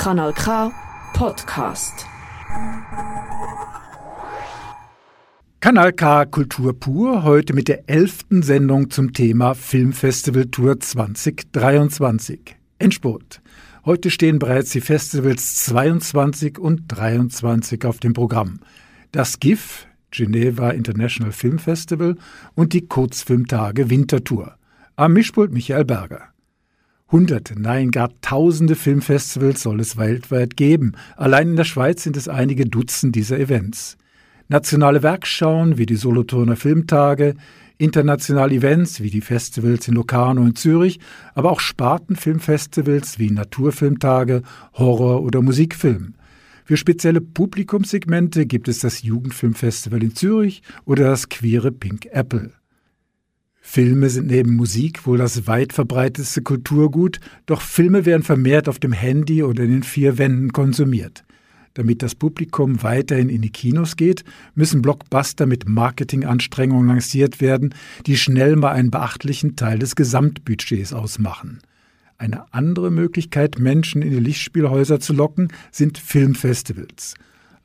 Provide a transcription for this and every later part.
Kanal K Podcast. Kanal K Kultur pur, heute mit der elften Sendung zum Thema Filmfestival Tour 2023. Endspurt. Heute stehen bereits die Festivals 22 und 23 auf dem Programm. Das GIF, Geneva International Film Festival und die Kurzfilmtage Wintertour. Am Mischpult Michael Berger. Hunderte, nein, gar tausende Filmfestivals soll es weltweit geben. Allein in der Schweiz sind es einige Dutzend dieser Events. Nationale Werkschauen wie die Solothurner Filmtage, internationale Events wie die Festivals in Locarno und Zürich, aber auch Spartenfilmfestivals wie Naturfilmtage, Horror- oder Musikfilm. Für spezielle Publikumssegmente gibt es das Jugendfilmfestival in Zürich oder das queere Pink Apple. Filme sind neben Musik wohl das weit verbreitetste Kulturgut, doch Filme werden vermehrt auf dem Handy oder in den vier Wänden konsumiert. Damit das Publikum weiterhin in die Kinos geht, müssen Blockbuster mit Marketinganstrengungen lanciert werden, die schnell mal einen beachtlichen Teil des Gesamtbudgets ausmachen. Eine andere Möglichkeit, Menschen in die Lichtspielhäuser zu locken, sind Filmfestivals.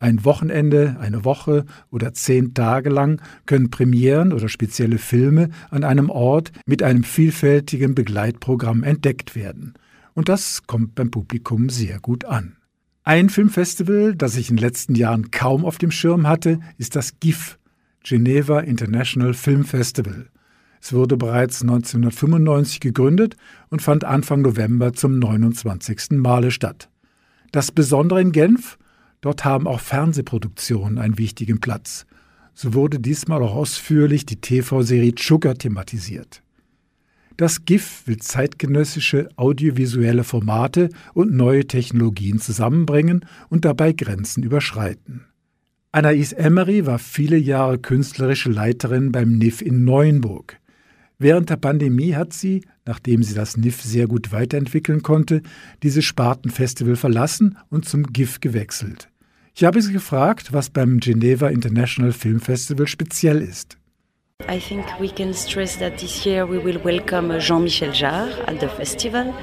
Ein Wochenende, eine Woche oder zehn Tage lang können Premieren oder spezielle Filme an einem Ort mit einem vielfältigen Begleitprogramm entdeckt werden. Und das kommt beim Publikum sehr gut an. Ein Filmfestival, das ich in den letzten Jahren kaum auf dem Schirm hatte, ist das GIF, Geneva International Film Festival. Es wurde bereits 1995 gegründet und fand Anfang November zum 29. Male statt. Das Besondere in Genf, dort haben auch Fernsehproduktionen einen wichtigen Platz. So wurde diesmal auch ausführlich die TV-Serie Sugar thematisiert. Das GIF will zeitgenössische audiovisuelle Formate und neue Technologien zusammenbringen und dabei Grenzen überschreiten. Anais Emery war viele Jahre künstlerische Leiterin beim NIF in Neuenburg. Während der Pandemie hat sie, nachdem sie das NIF sehr gut weiterentwickeln konnte, dieses Spartenfestival verlassen und zum GIF gewechselt. Ich habe sie gefragt, was beim Geneva International Film Festival speziell ist. I think we can stress that this year we will welcome uh, Jean-Michel Jarre at the festival.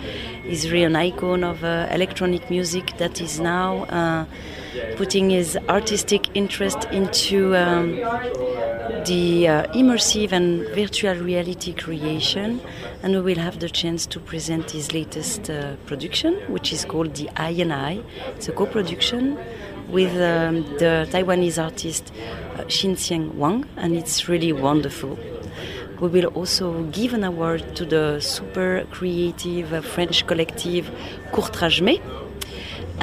He's really an icon of uh, electronic music that is now uh, putting his artistic interest into um, the uh, immersive and virtual reality creation. And we will have the chance to present his latest uh, production, which is called The Eye and Eye. It's a co-production with um, the Taiwanese artist uh, Xin Xiang Wang, and it's really wonderful. We will also give an award to the super creative uh, French collective Courtrage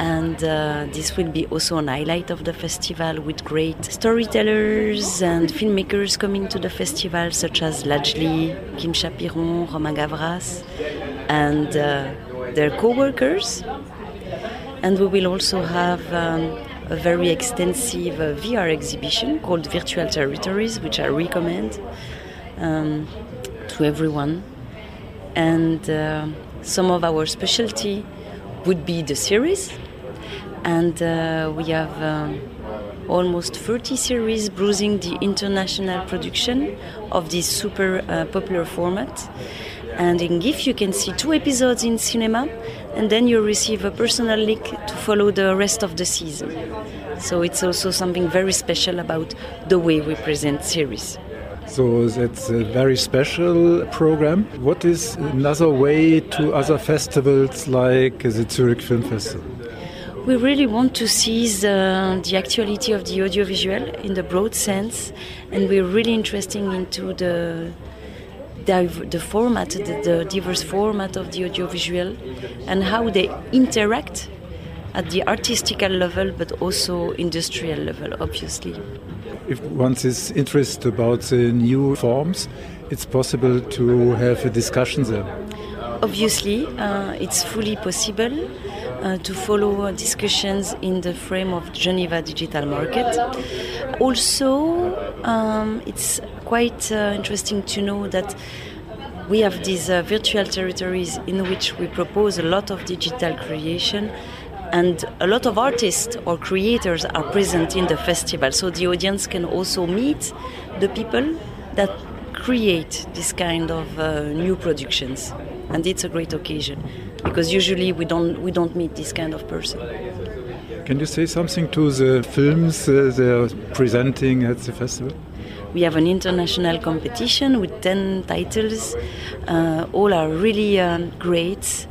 and uh, this will be also an highlight of the festival with great storytellers and filmmakers coming to the festival, such as Lajli, Kim Chapiron, Romain Gavras, and uh, their co workers. And we will also have um, a very extensive uh, VR exhibition called Virtual Territories, which I recommend um, to everyone. And uh, some of our specialty would be the series, and uh, we have um, almost 30 series bruising the international production of this super uh, popular format. And in GIF, you can see two episodes in cinema, and then you receive a personal link to follow the rest of the season. So it's also something very special about the way we present series. So that's a very special program. What is another way to other festivals like the Zurich Film Festival? We really want to seize uh, the actuality of the audiovisual in the broad sense, and we're really interested into the the format, the, the diverse format of the audiovisual, and how they interact at the artistical level, but also industrial level, obviously. If one is interested about the new forms, it's possible to have a discussion there. Obviously, uh, it's fully possible uh, to follow discussions in the frame of Geneva Digital Market. Also, um, it's quite uh, interesting to know that we have these uh, virtual territories in which we propose a lot of digital creation and a lot of artists or creators are present in the festival. So the audience can also meet the people that create this kind of uh, new productions. And it's a great occasion because usually we don't we don't meet this kind of person. Can you say something to the films uh, they're presenting at the festival? We have an international competition with 10 titles. Uh, all are really um, great.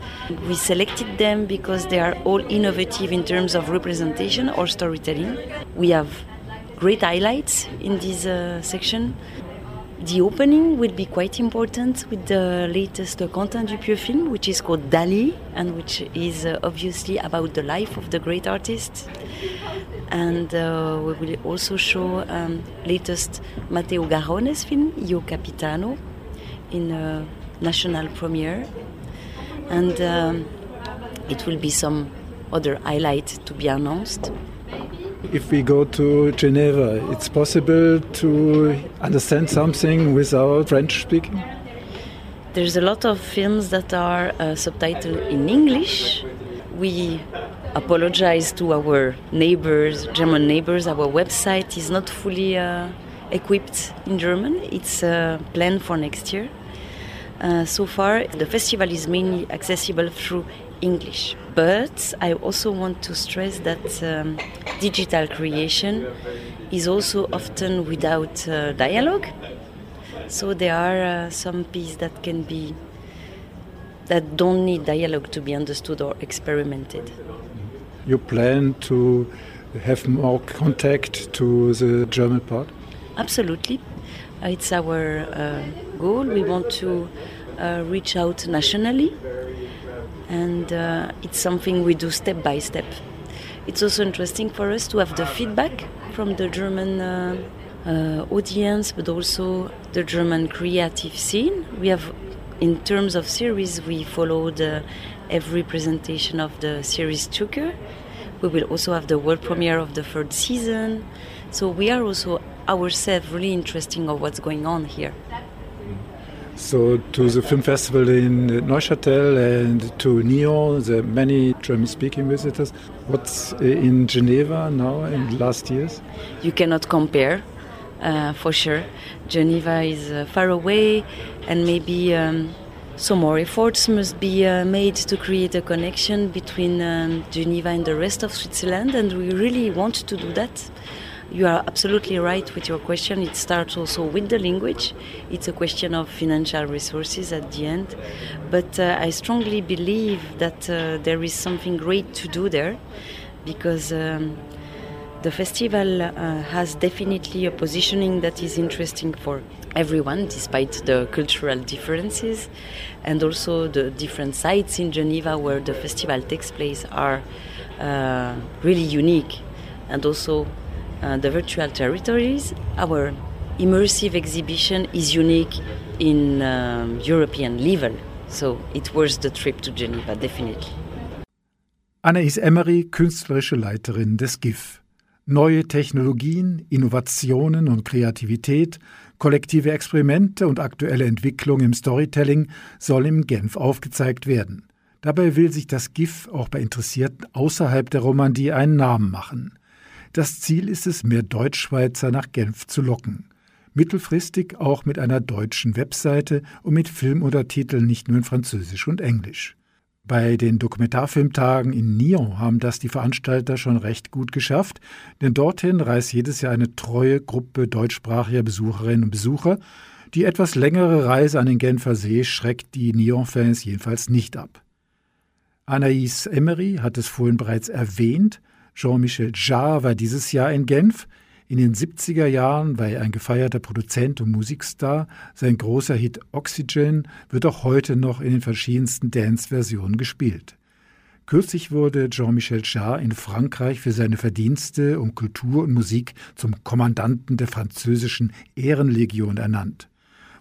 We selected them because they are all innovative in terms of representation or storytelling. We have great highlights in this uh, section. The opening will be quite important with the latest Quentin Dupieux film, which is called Dali, and which is uh, obviously about the life of the great artist. And uh, we will also show um, latest Matteo Garrone's film, Io Capitano, in a national premiere. And um, it will be some other highlight to be announced. If we go to Geneva, it's possible to understand something without French speaking? There's a lot of films that are uh, subtitled in English. We apologize to our neighbors, German neighbors. Our website is not fully uh, equipped in German. It's uh, planned for next year. Uh, so far, the festival is mainly accessible through English. But I also want to stress that um, digital creation is also often without uh, dialogue. So there are uh, some pieces that can be that don't need dialogue to be understood or experimented. You plan to have more contact to the German part? Absolutely. It's our uh, goal. We want to uh, reach out nationally and uh, it's something we do step by step. It's also interesting for us to have the feedback from the German uh, uh, audience, but also the German creative scene. We have, in terms of series, we followed uh, every presentation of the series Tucker. We will also have the world premiere of the third season. So we are also ourselves really interested of what's going on here. So to the film festival in Neuchâtel and to Nyon, the many German-speaking visitors. What's in Geneva now in last years? You cannot compare, uh, for sure. Geneva is uh, far away, and maybe um, some more efforts must be uh, made to create a connection between um, Geneva and the rest of Switzerland, and we really want to do that. You are absolutely right with your question. It starts also with the language. It's a question of financial resources at the end. But uh, I strongly believe that uh, there is something great to do there because um, the festival uh, has definitely a positioning that is interesting for everyone, despite the cultural differences. And also the different sites in Geneva where the festival takes place are uh, really unique and also uh, the virtual territories. Our immersive exhibition is unique in um, European level, so it worth the trip to Geneva, definitely. Anais Emery, künstlerische Leiterin des GIF. Neue Technologien, Innovationen und Kreativität, kollektive Experimente und aktuelle Entwicklung im Storytelling soll im Genf aufgezeigt werden. Dabei will sich das GIF auch bei Interessierten außerhalb der Romandie einen Namen machen. Das Ziel ist es, mehr Deutschschweizer nach Genf zu locken. Mittelfristig auch mit einer deutschen Webseite und mit Filmuntertiteln nicht nur in Französisch und Englisch. Bei den Dokumentarfilmtagen in Nyon haben das die Veranstalter schon recht gut geschafft, denn dorthin reist jedes Jahr eine treue Gruppe deutschsprachiger Besucherinnen und Besucher. Die etwas längere Reise an den Genfer See schreckt die Nyon-Fans jedenfalls nicht ab. Anaïs Emery hat es vorhin bereits erwähnt, Jean-Michel Jarre war dieses Jahr in Genf. In den 70er Jahren war er ein gefeierter Produzent und Musikstar. Sein großer Hit Oxygen wird auch heute noch in den verschiedensten Dance-Versionen gespielt. Kürzlich wurde Jean-Michel Jarre in Frankreich für seine Verdienste um Kultur und Musik zum Kommandanten der französischen Ehrenlegion ernannt.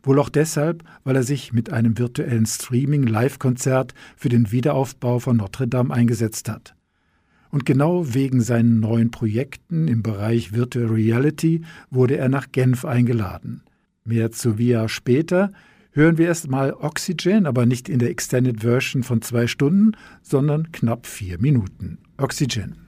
Wohl auch deshalb, weil er sich mit einem virtuellen Streaming-Live-Konzert für den Wiederaufbau von Notre Dame eingesetzt hat. Und genau wegen seinen neuen Projekten im Bereich Virtual Reality wurde er nach Genf eingeladen. Mehr zu Via später. Hören wir erst mal Oxygen, aber nicht in der Extended Version von zwei Stunden, sondern knapp vier Minuten. Oxygen.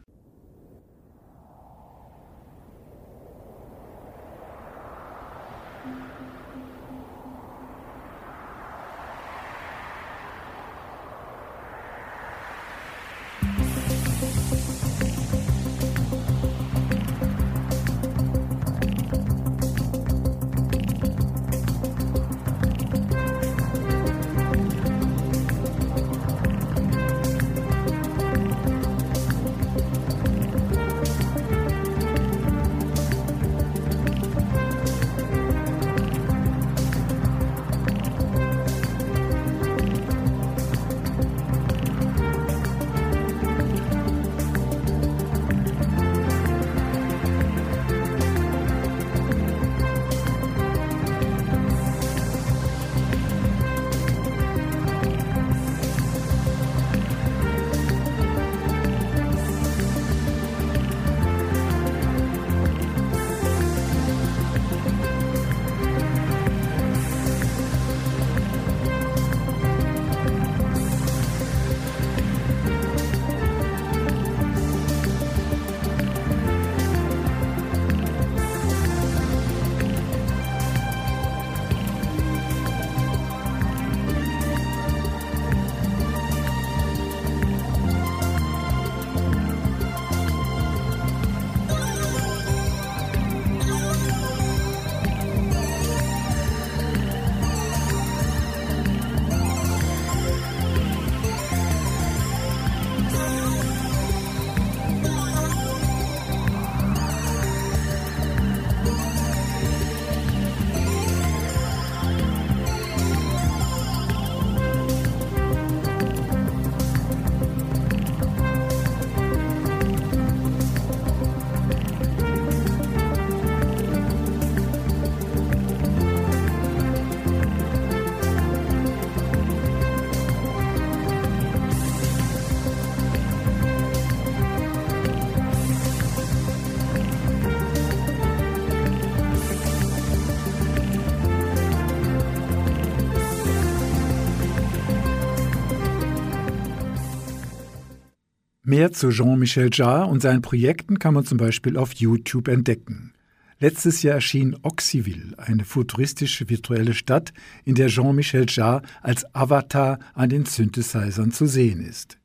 Mehr zu Jean-Michel Jarre und seinen Projekten kann man zum Beispiel auf YouTube entdecken. Letztes Jahr erschien Oxyville, eine futuristische virtuelle Stadt, in der Jean-Michel Jarre als Avatar an den Synthesizern zu sehen ist.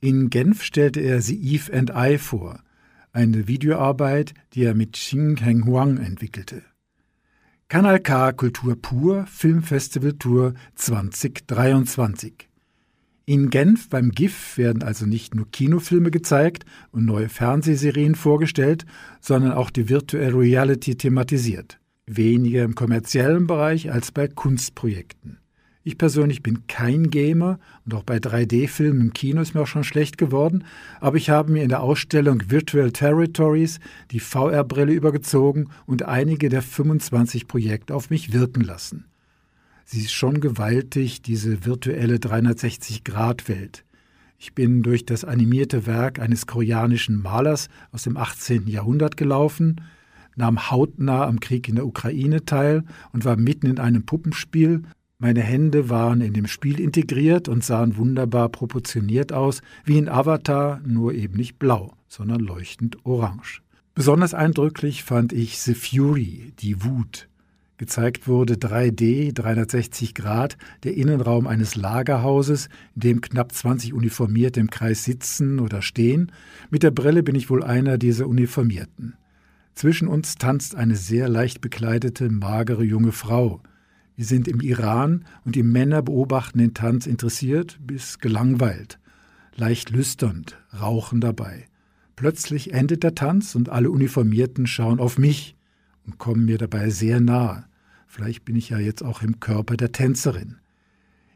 In Genf stellte er The Eve and I vor, eine Videoarbeit, die er mit Xing Heng Huang entwickelte. Kanal K Kultur pur Filmfestival Tour 2023. In Genf beim GIF werden also nicht nur Kinofilme gezeigt und neue Fernsehserien vorgestellt, sondern auch die Virtual Reality thematisiert. Weniger im kommerziellen Bereich als bei Kunstprojekten. Ich persönlich bin kein Gamer und auch bei 3D-Filmen im Kino ist mir auch schon schlecht geworden, aber ich habe mir in der Ausstellung Virtual Territories die VR-Brille übergezogen und einige der 25 Projekte auf mich wirken lassen. Sie ist schon gewaltig, diese virtuelle 360-Grad-Welt. Ich bin durch das animierte Werk eines koreanischen Malers aus dem 18. Jahrhundert gelaufen, nahm hautnah am Krieg in der Ukraine teil und war mitten in einem Puppenspiel. Meine Hände waren in dem Spiel integriert und sahen wunderbar proportioniert aus, wie in Avatar, nur eben nicht blau, sondern leuchtend orange. Besonders eindrücklich fand ich The Fury, die Wut. Gezeigt wurde 3D, 360 Grad, der Innenraum eines Lagerhauses, in dem knapp 20 Uniformierte im Kreis sitzen oder stehen. Mit der Brille bin ich wohl einer dieser Uniformierten. Zwischen uns tanzt eine sehr leicht bekleidete, magere junge Frau. Wir sind im Iran und die Männer beobachten den Tanz interessiert bis gelangweilt, leicht lüsternd, rauchen dabei. Plötzlich endet der Tanz und alle Uniformierten schauen auf mich und kommen mir dabei sehr nahe. Vielleicht bin ich ja jetzt auch im Körper der Tänzerin.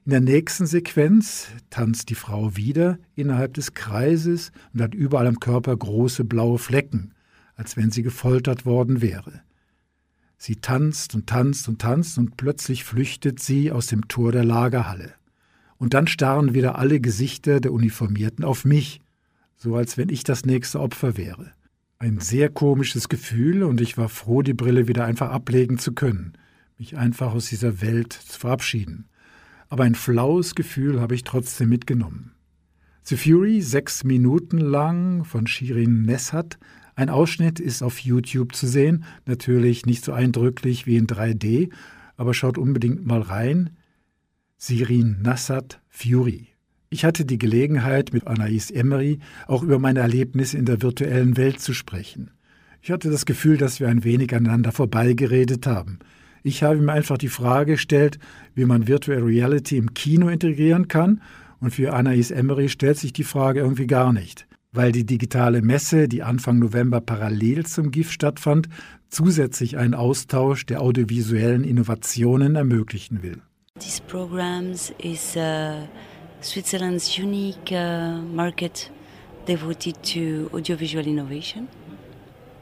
In der nächsten Sequenz tanzt die Frau wieder innerhalb des Kreises und hat überall am Körper große blaue Flecken, als wenn sie gefoltert worden wäre. Sie tanzt und tanzt und tanzt und plötzlich flüchtet sie aus dem Tor der Lagerhalle. Und dann starren wieder alle Gesichter der Uniformierten auf mich, so als wenn ich das nächste Opfer wäre. Ein sehr komisches Gefühl und ich war froh, die Brille wieder einfach ablegen zu können mich einfach aus dieser Welt zu verabschieden. Aber ein flaues Gefühl habe ich trotzdem mitgenommen. The Fury, sechs Minuten lang, von Shirin Nessat. Ein Ausschnitt ist auf YouTube zu sehen, natürlich nicht so eindrücklich wie in 3D, aber schaut unbedingt mal rein. Sirin Nassat Fury. Ich hatte die Gelegenheit, mit Anais Emery auch über meine Erlebnisse in der virtuellen Welt zu sprechen. Ich hatte das Gefühl, dass wir ein wenig aneinander vorbeigeredet haben. Ich habe mir einfach die Frage gestellt, wie man Virtual Reality im Kino integrieren kann. Und für Anais Emery stellt sich die Frage irgendwie gar nicht, weil die digitale Messe, die Anfang November parallel zum GIF stattfand, zusätzlich einen Austausch der audiovisuellen Innovationen ermöglichen will. These programs is uh, Switzerland's unique uh, market devoted to audiovisual innovation.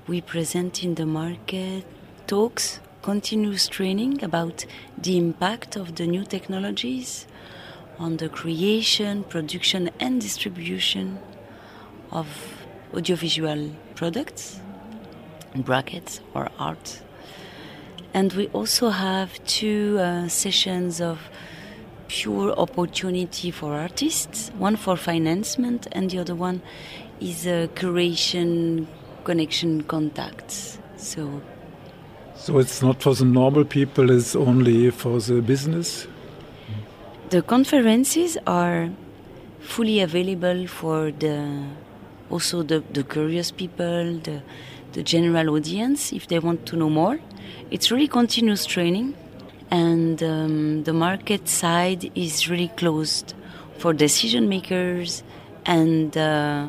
We present in the market talks continuous training about the impact of the new technologies on the creation, production, and distribution of audiovisual products, brackets or art. And we also have two uh, sessions of pure opportunity for artists one for financement, and the other one is a curation connection contacts. So so it's not for the normal people, it's only for the business? The conferences are fully available for the also the, the curious people, the, the general audience, if they want to know more. It's really continuous training, and um, the market side is really closed for decision makers and uh,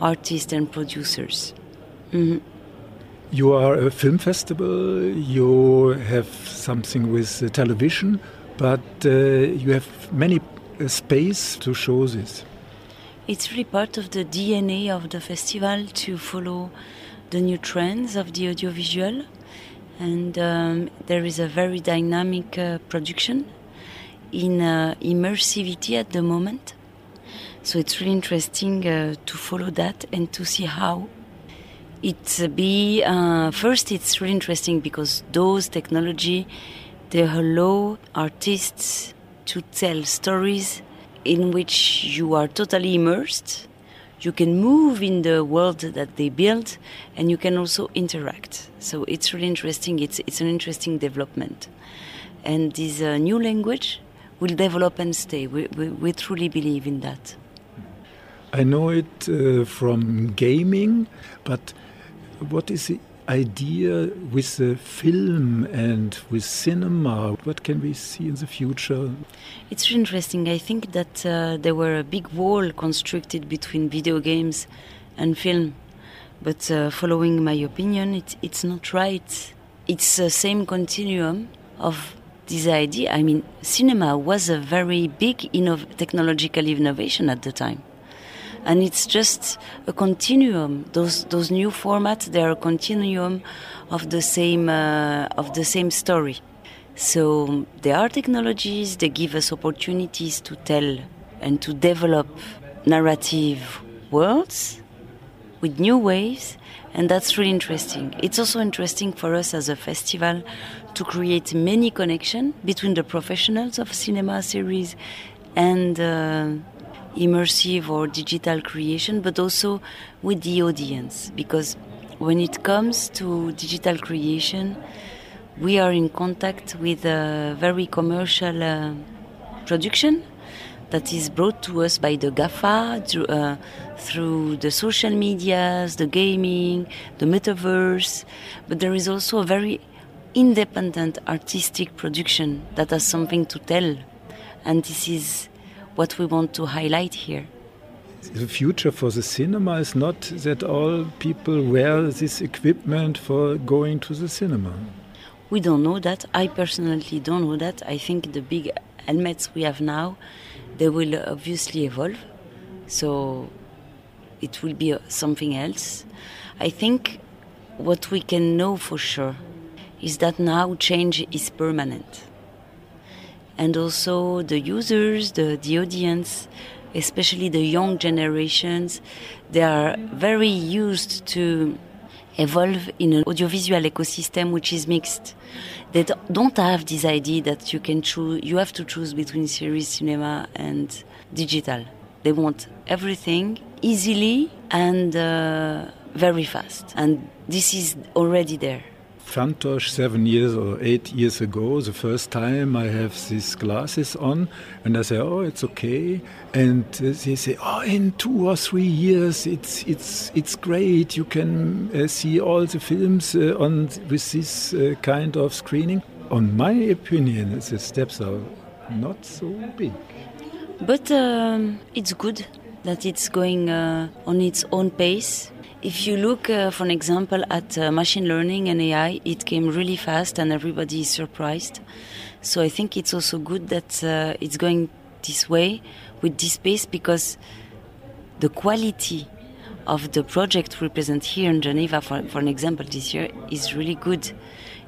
artists and producers. Mm-hmm. You are a film festival, you have something with television, but uh, you have many uh, space to show this. It's really part of the DNA of the festival to follow the new trends of the audiovisual. And um, there is a very dynamic uh, production in uh, immersivity at the moment. So it's really interesting uh, to follow that and to see how it be uh, first it's really interesting because those technology they allow artists to tell stories in which you are totally immersed you can move in the world that they build and you can also interact. So it's really interesting. It's, it's an interesting development. And this uh, new language will develop and stay. We, we, we truly believe in that. I know it uh, from gaming, but what is the idea with the film and with cinema? What can we see in the future? It's interesting. I think that uh, there were a big wall constructed between video games and film. But uh, following my opinion, it, it's not right. It's the same continuum of this idea. I mean, cinema was a very big technological innovation at the time and it's just a continuum. Those those new formats they are a continuum of the same uh, of the same story. So there are technologies that give us opportunities to tell and to develop narrative worlds with new ways, and that's really interesting. It's also interesting for us as a festival to create many connections between the professionals of cinema series and. Uh, immersive or digital creation, but also with the audience. Because when it comes to digital creation, we are in contact with a very commercial uh, production that is brought to us by the GAFA through, uh, through the social medias, the gaming, the metaverse. But there is also a very independent artistic production that has something to tell. And this is what we want to highlight here. The future for the cinema is not that all people wear this equipment for going to the cinema. We don't know that. I personally don't know that. I think the big helmets we have now, they will obviously evolve. So it will be uh, something else. I think what we can know for sure is that now change is permanent and also the users, the, the audience, especially the young generations, they are very used to evolve in an audiovisual ecosystem which is mixed. They don't have this idea that you can choose, you have to choose between series, cinema, and digital. They want everything easily and uh, very fast. And this is already there. Fantosh seven years or eight years ago, the first time I have these glasses on, and I say, "Oh, it's okay," and they say, "Oh, in two or three years, it's it's it's great. You can uh, see all the films uh, on with this uh, kind of screening." On my opinion, the steps are not so big. But um, it's good that it's going uh, on its own pace if you look, uh, for an example, at uh, machine learning and AI, it came really fast and everybody is surprised. So I think it's also good that uh, it's going this way with this pace because the quality of the project we present here in Geneva, for, for an example, this year is really good.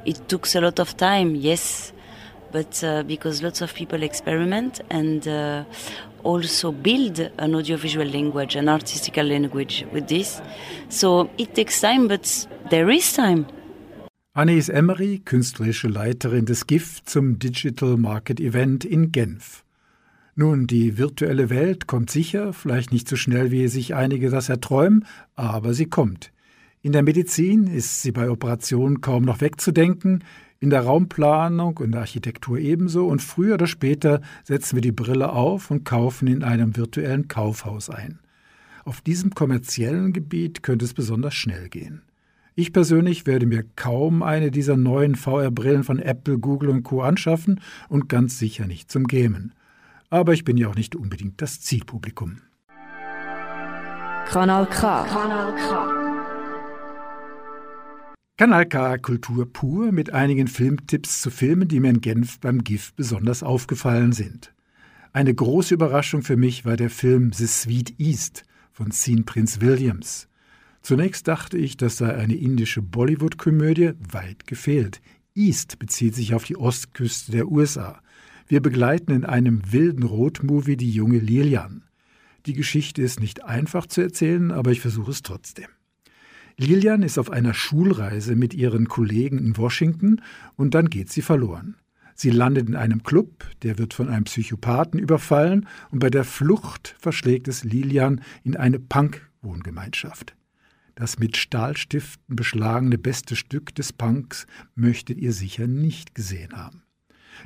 It took a lot of time, yes, but uh, because lots of people experiment and uh, also build an audiovisual language, an artistical language with this. So it takes time, but there is time. Anais Emery, künstlerische Leiterin des GIF zum Digital Market Event in Genf. Nun, die virtuelle Welt kommt sicher, vielleicht nicht so schnell, wie sich einige das erträumen, aber sie kommt. In der Medizin ist sie bei Operationen kaum noch wegzudenken, in der Raumplanung und der Architektur ebenso, und früher oder später setzen wir die Brille auf und kaufen in einem virtuellen Kaufhaus ein. Auf diesem kommerziellen Gebiet könnte es besonders schnell gehen. Ich persönlich werde mir kaum eine dieser neuen VR-Brillen von Apple, Google und Co. anschaffen und ganz sicher nicht zum Gamen. Aber ich bin ja auch nicht unbedingt das Zielpublikum. Kanal K. Kanal K. Kanal K Kultur pur mit einigen Filmtipps zu Filmen, die mir in Genf beim GIF besonders aufgefallen sind. Eine große Überraschung für mich war der Film The Sweet East von Sean Prince Williams. Zunächst dachte ich, das sei eine indische Bollywood-Komödie, weit gefehlt. East bezieht sich auf die Ostküste der USA. Wir begleiten in einem wilden Rotmovie die junge Lilian. Die Geschichte ist nicht einfach zu erzählen, aber ich versuche es trotzdem. Lilian ist auf einer Schulreise mit ihren Kollegen in Washington und dann geht sie verloren. Sie landet in einem Club, der wird von einem Psychopathen überfallen und bei der Flucht verschlägt es Lilian in eine Punk-Wohngemeinschaft. Das mit Stahlstiften beschlagene beste Stück des Punks möchtet ihr sicher nicht gesehen haben.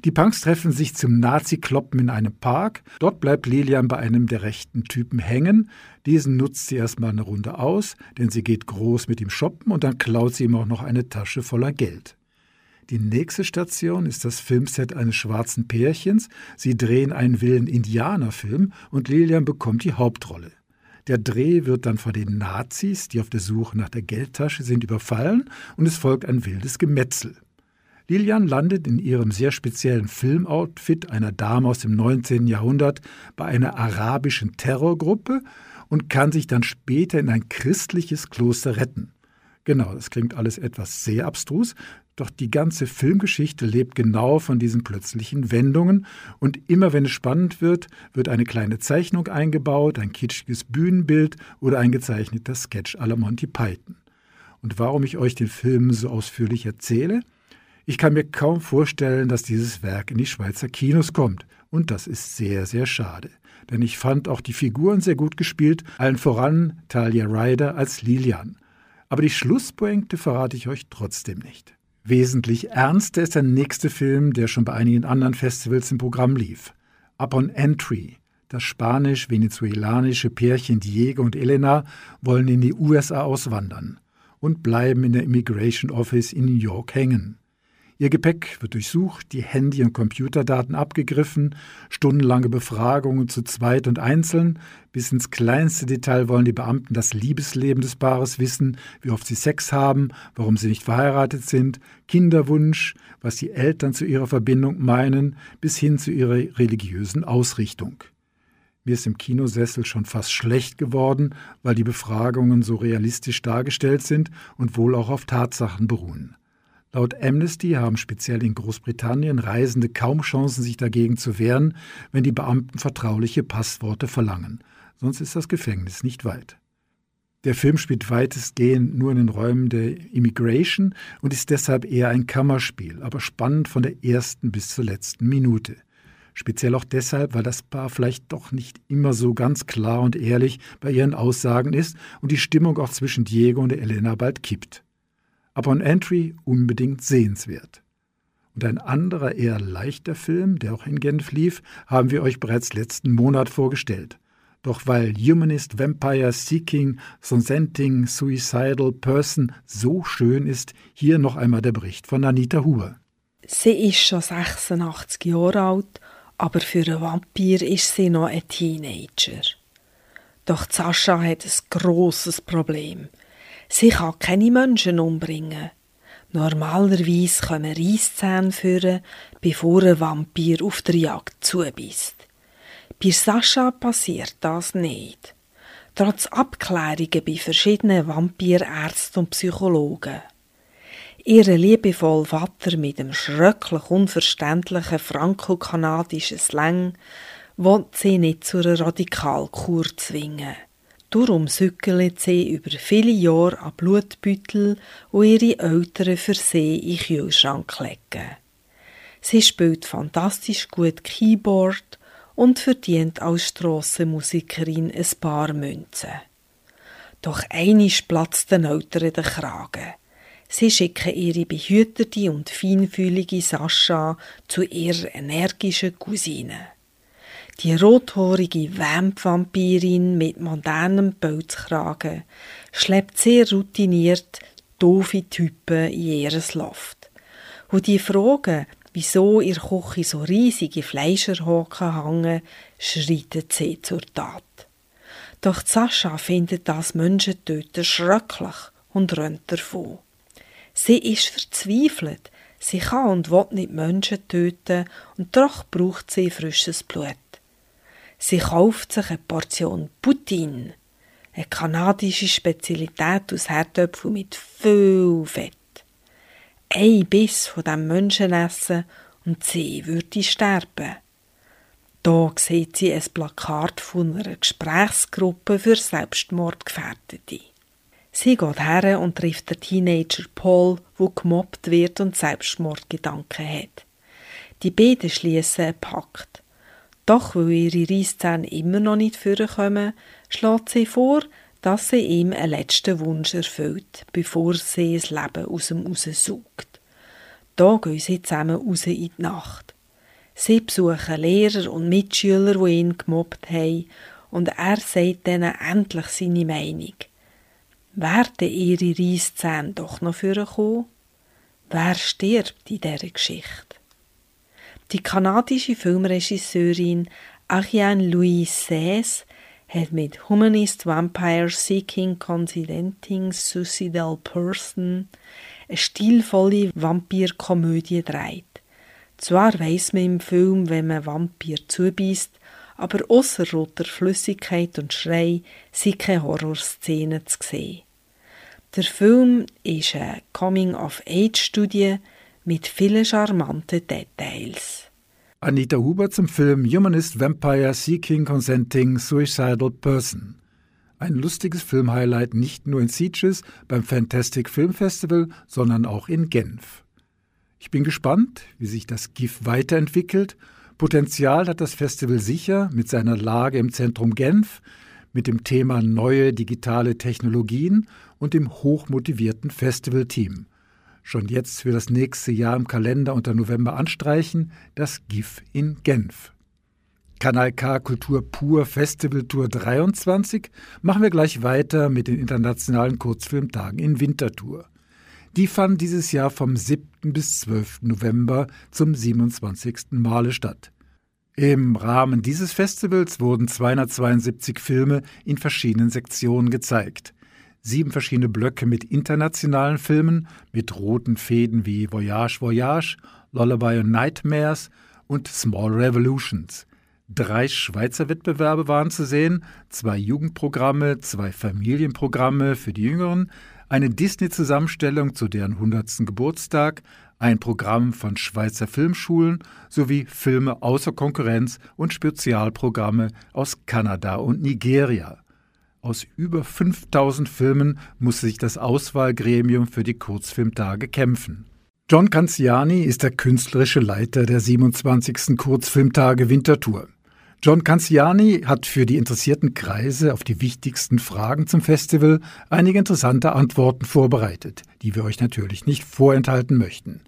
Die Punks treffen sich zum Nazi-Kloppen in einem Park. Dort bleibt Lilian bei einem der rechten Typen hängen. Diesen nutzt sie erstmal eine Runde aus, denn sie geht groß mit ihm shoppen und dann klaut sie ihm auch noch eine Tasche voller Geld. Die nächste Station ist das Filmset eines schwarzen Pärchens. Sie drehen einen wilden Indianerfilm und Lilian bekommt die Hauptrolle. Der Dreh wird dann von den Nazis, die auf der Suche nach der Geldtasche sind, überfallen und es folgt ein wildes Gemetzel. Lilian landet in ihrem sehr speziellen Filmoutfit einer Dame aus dem 19. Jahrhundert bei einer arabischen Terrorgruppe und kann sich dann später in ein christliches Kloster retten. Genau, das klingt alles etwas sehr abstrus, doch die ganze Filmgeschichte lebt genau von diesen plötzlichen Wendungen und immer wenn es spannend wird, wird eine kleine Zeichnung eingebaut, ein kitschiges Bühnenbild oder ein gezeichneter Sketch à la Monty Python. Und warum ich euch den Film so ausführlich erzähle? Ich kann mir kaum vorstellen, dass dieses Werk in die Schweizer Kinos kommt. Und das ist sehr, sehr schade. Denn ich fand auch die Figuren sehr gut gespielt, allen voran Talia Ryder als Lilian. Aber die Schlusspointe verrate ich euch trotzdem nicht wesentlich ernster ist der nächste Film, der schon bei einigen anderen Festivals im Programm lief. Upon Entry. Das spanisch-venezuelanische Pärchen Diego und Elena wollen in die USA auswandern und bleiben in der Immigration Office in New York hängen. Ihr Gepäck wird durchsucht, die Handy- und Computerdaten abgegriffen, stundenlange Befragungen zu zweit und einzeln, bis ins kleinste Detail wollen die Beamten das Liebesleben des Paares wissen, wie oft sie Sex haben, warum sie nicht verheiratet sind, Kinderwunsch, was die Eltern zu ihrer Verbindung meinen, bis hin zu ihrer religiösen Ausrichtung. Mir ist im Kinosessel schon fast schlecht geworden, weil die Befragungen so realistisch dargestellt sind und wohl auch auf Tatsachen beruhen. Laut Amnesty haben speziell in Großbritannien Reisende kaum Chancen, sich dagegen zu wehren, wenn die Beamten vertrauliche Passworte verlangen. Sonst ist das Gefängnis nicht weit. Der Film spielt weitestgehend nur in den Räumen der Immigration und ist deshalb eher ein Kammerspiel, aber spannend von der ersten bis zur letzten Minute. Speziell auch deshalb, weil das Paar vielleicht doch nicht immer so ganz klar und ehrlich bei ihren Aussagen ist und die Stimmung auch zwischen Diego und Elena bald kippt. Upon Entry unbedingt sehenswert. Und ein anderer eher leichter Film, der auch in Genf lief, haben wir euch bereits letzten Monat vorgestellt. Doch weil Humanist Vampire Seeking Consenting Suicidal Person so schön ist, hier noch einmal der Bericht von Anita Huber. Sie ist schon 86 Jahre alt, aber für einen Vampir ist sie noch ein Teenager. Doch Sascha hat ein grosses Problem. Sie kann keine Menschen umbringen. Normalerweise kommen Reisszähne führen, bevor ein Vampir auf der Jagd zubisst. Bei Sascha passiert das nicht. Trotz Abklärungen bei verschiedenen Vampirärzten und Psychologen. Ihr liebevoller Vater mit dem schrecklich unverständlichen franco-kanadischen Slang will sie nicht zu einer Radikalkur zwingen. Darum sückelt sie über viele Jahre an Blutbüttel, wo ihre Eltern für sie in den Kühlschrank legen. Sie spielt fantastisch gut Keyboard und verdient als Strassenmusikerin ein paar Münzen. Doch einisch platzt den Eltern der Kragen. Sie schicken ihre behütete und feinfühlige Sascha zu ihrer energischen Cousine. Die rothorige Vampvampirin mit modernem Pelzkragen schleppt sehr routiniert doofe Typen in ihr Loft. Wo die fragen, wieso ihr Küche so riesige Fleischerhaken hängen, schreitet sie zur Tat. Doch Sascha findet das Menschentöten schrecklich und rennt davon. Sie ist verzweifelt. Sie kann und will nicht Menschen töten und doch braucht sie frisches Blut. Sie kauft sich eine Portion Poutine, eine kanadische Spezialität aus Herdöpfeln mit viel Fett. Ein Biss von dem Menschenessen und sie würde sterben. Da sieht sie ein Plakat von einer Gesprächsgruppe für Selbstmordgefährdete. Sie geht her und trifft den Teenager Paul, wo gemobbt wird und Selbstmordgedanken hat. Die beiden schließen einen Pakt. Doch weil ihre Reiszähne immer noch nicht vorkommen, schlägt sie vor, dass sie ihm einen letzten Wunsch erfüllt, bevor sie das Leben aus ihm raussaugt. Da gehen sie zusammen raus in die Nacht. Sie besuchen Lehrer und Mitschüler, die ihn gemobbt haben, und er sagt ihnen endlich seine Meinung. Werden ihre Reisszähne doch noch vorkommen? Wer stirbt in dieser Geschichte? Die kanadische Filmregisseurin Ariane Louise Says hat mit Humanist Vampire Seeking Considenting Suicidal Person eine stilvolle Vampirkomödie dreht. Zwar weiss man im Film, wenn man Vampir zubeißt, aber außer roter Flüssigkeit und Schrei sind keine Horrorszenen zu sehen. Der Film ist eine Coming-of-Age-Studie mit vielen charmanten Details. Anita Huber zum Film Humanist Vampire Seeking Consenting Suicidal Person. Ein lustiges Filmhighlight nicht nur in Sieges beim Fantastic Film Festival, sondern auch in Genf. Ich bin gespannt, wie sich das GIF weiterentwickelt. Potenzial hat das Festival sicher mit seiner Lage im Zentrum Genf, mit dem Thema neue digitale Technologien und dem hochmotivierten Festivalteam. Schon jetzt für das nächste Jahr im Kalender unter November anstreichen, das GIF in Genf. Kanal K Kultur Pur Festival Tour 23 machen wir gleich weiter mit den internationalen Kurzfilmtagen in Winterthur. Die fanden dieses Jahr vom 7. bis 12. November zum 27. Male statt. Im Rahmen dieses Festivals wurden 272 Filme in verschiedenen Sektionen gezeigt. Sieben verschiedene Blöcke mit internationalen Filmen, mit roten Fäden wie Voyage Voyage, Lullaby und Nightmares und Small Revolutions. Drei Schweizer Wettbewerbe waren zu sehen, zwei Jugendprogramme, zwei Familienprogramme für die Jüngeren, eine Disney-Zusammenstellung zu deren 100. Geburtstag, ein Programm von Schweizer Filmschulen sowie Filme außer Konkurrenz und Spezialprogramme aus Kanada und Nigeria. Aus über 5000 Filmen musste sich das Auswahlgremium für die Kurzfilmtage kämpfen. John Canziani ist der künstlerische Leiter der 27. Kurzfilmtage Wintertour. John Canziani hat für die interessierten Kreise auf die wichtigsten Fragen zum Festival einige interessante Antworten vorbereitet, die wir euch natürlich nicht vorenthalten möchten.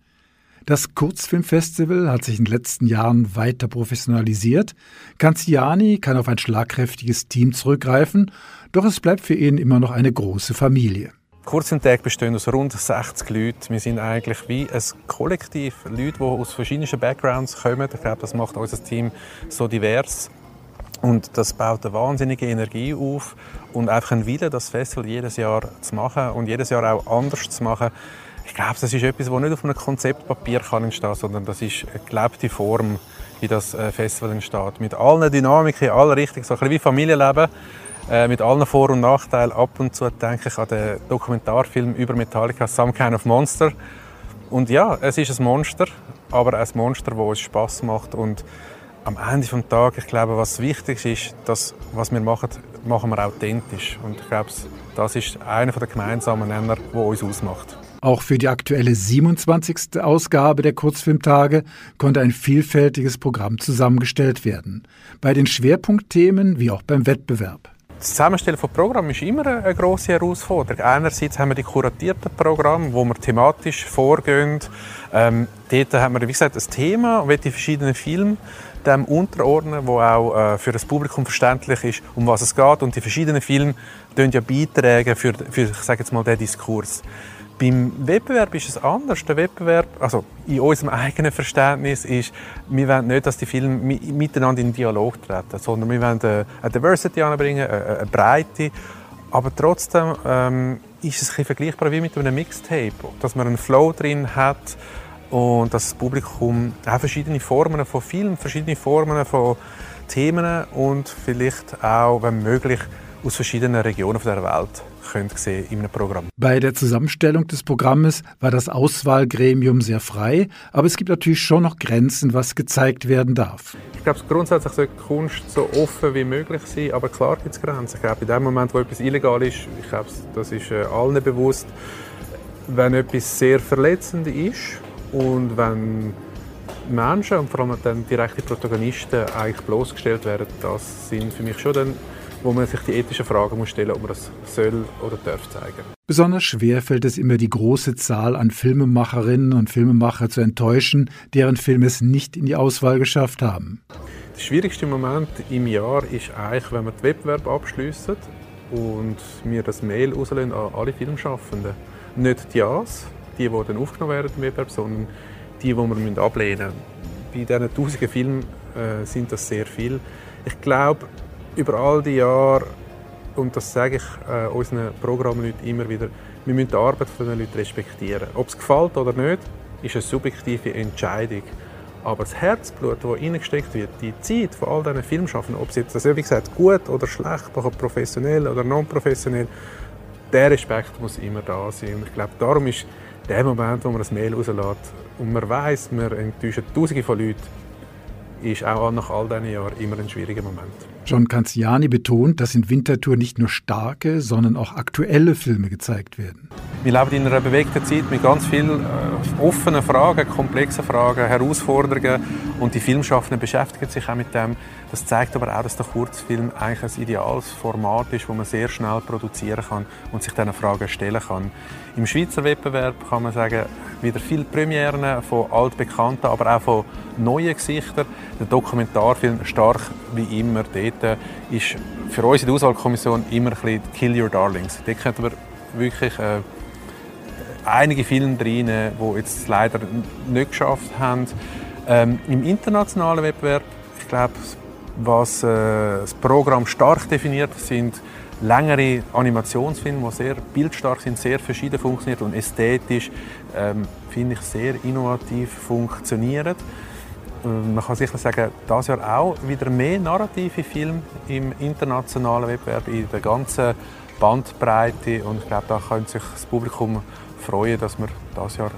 Das Kurzfilmfestival hat sich in den letzten Jahren weiter professionalisiert. Canziani kann auf ein schlagkräftiges Team zurückgreifen, doch es bleibt für ihn immer noch eine große Familie. Kurzfilmtag bestehen aus rund 60 Leuten. Wir sind eigentlich wie ein Kollektiv, Leute, die aus verschiedenen Backgrounds kommen. Ich glaube, das macht unser Team so divers. Und das baut eine wahnsinnige Energie auf und einfach einen Wille, das Festival jedes Jahr zu machen und jedes Jahr auch anders zu machen. Ich glaube, das ist etwas, das nicht auf einem Konzeptpapier kann entstehen kann, sondern das ist eine gelebte Form, wie das äh, Festival entsteht. Mit allen Dynamiken, allen Richtungen, so ein bisschen wie Familienleben. Äh, mit allen Vor- und Nachteilen. Ab und zu denke ich an den Dokumentarfilm über Metallica, Some Kind of Monster. Und ja, es ist ein Monster, aber ein Monster, das uns Spaß macht. Und am Ende des Tages, ich glaube, was wichtig ist, dass was wir machen, machen wir authentisch. Und ich glaube, das ist einer der gemeinsamen Nenner, der uns ausmacht. Auch für die aktuelle 27. Ausgabe der Kurzfilmtage konnte ein vielfältiges Programm zusammengestellt werden. Bei den Schwerpunktthemen wie auch beim Wettbewerb. Das Zusammenstellen von Programmen ist immer eine grosse Herausforderung. Einerseits haben wir die kuratierten Programme, wo wir thematisch vorgehen. Ähm, dort haben wir, wie gesagt, ein Thema und die verschiedenen Filme dem unterordnen, wo auch äh, für das Publikum verständlich ist, um was es geht. Und die verschiedenen Filme ja beitragen für, für ich sage jetzt mal, den Diskurs. Beim Wettbewerb ist es anders. Der Wettbewerb, also in unserem eigenen Verständnis, ist, wir wollen nicht, dass die Filme miteinander in Dialog treten, sondern wir wollen eine Diversity anbringen, eine Breite. Aber trotzdem ähm, ist es ein vergleichbar wie mit einem Mixtape, dass man einen Flow drin hat und dass das Publikum auch verschiedene Formen von Filmen, verschiedene Formen von Themen und vielleicht auch, wenn möglich, aus verschiedenen Regionen der Welt könnt sehen in einem Programm. Bei der Zusammenstellung des Programmes war das Auswahlgremium sehr frei, aber es gibt natürlich schon noch Grenzen, was gezeigt werden darf. Ich glaube, grundsätzlich sollte Kunst so offen wie möglich sein, aber klar gibt es Grenzen. Ich glaube, in dem Moment, wo etwas illegal ist, ich glaube, das ist äh, allen bewusst, wenn etwas sehr verletzend ist und wenn Menschen und vor allem dann direkte Protagonisten eigentlich bloßgestellt werden, das sind für mich schon dann wo man sich die ethischen Fragen muss stellen, ob man das soll oder darf zeigen. Besonders schwer fällt es immer, die große Zahl an Filmemacherinnen und Filmemacher zu enttäuschen, deren Filme es nicht in die Auswahl geschafft haben. Der schwierigste Moment im Jahr ist eigentlich, wenn wir den Wettbewerb abschließen und wir das Mail auslösen an alle Filmschaffenden. Nicht die Ja's, die, die dann aufgenommen werden im Wettbewerb, sondern die, die wir ablehnen müssen. Bei diesen tausenden Filmen äh, sind das sehr viele. Ich glaube, über all die Jahre, und das sage ich äh, unseren Programmleuten immer wieder, wir müssen die Arbeit von den Leuten respektieren. Ob es gefällt oder nicht, ist eine subjektive Entscheidung. Aber das Herzblut, das reingesteckt wird, die Zeit von all diesen Filmschaffenden, ob sie jetzt, also wie gesagt, gut oder schlecht machen, professionell oder non-professionell, der Respekt muss immer da sein. Und ich glaube, darum ist der Moment, wo man das Mail rauslässt und man weiß, wir enttäuschen Tausende von Leuten, ist auch nach all diesen Jahren immer ein schwieriger Moment. John Canziani betont, dass in Winterthur nicht nur starke, sondern auch aktuelle Filme gezeigt werden. Wir leben in einer bewegten Zeit mit ganz vielen äh, offenen Fragen, komplexen Fragen, Herausforderungen und die Filmschaffenden beschäftigen sich auch mit dem. Das zeigt aber auch, dass der Kurzfilm eigentlich ein ideales Format ist, wo man sehr schnell produzieren kann und sich diesen Fragen stellen kann. Im Schweizer Wettbewerb kann man sagen, wieder viele Premieren von altbekannten, aber auch von neuen Gesichtern. Der Dokumentarfilm stark wie immer dort ist für uns in der Auswahlkommission immer ein bisschen Kill Your Darlings. Dort könnten wir wirklich äh, einige Filme drin, die jetzt leider nicht geschafft haben. Ähm, Im internationalen Wettbewerb, ich glaube, was äh, das Programm stark definiert, sind längere Animationsfilme, die sehr bildstark sind, sehr verschieden funktionieren und ästhetisch, ähm, finde ich, sehr innovativ funktionieren. Ähm, man kann sicher sagen, das Jahr auch wieder mehr narrative Filme im internationalen Wettbewerb in der ganzen Bandbreite und ich glaube, da könnte sich das Publikum freuen, dass wir das Jahr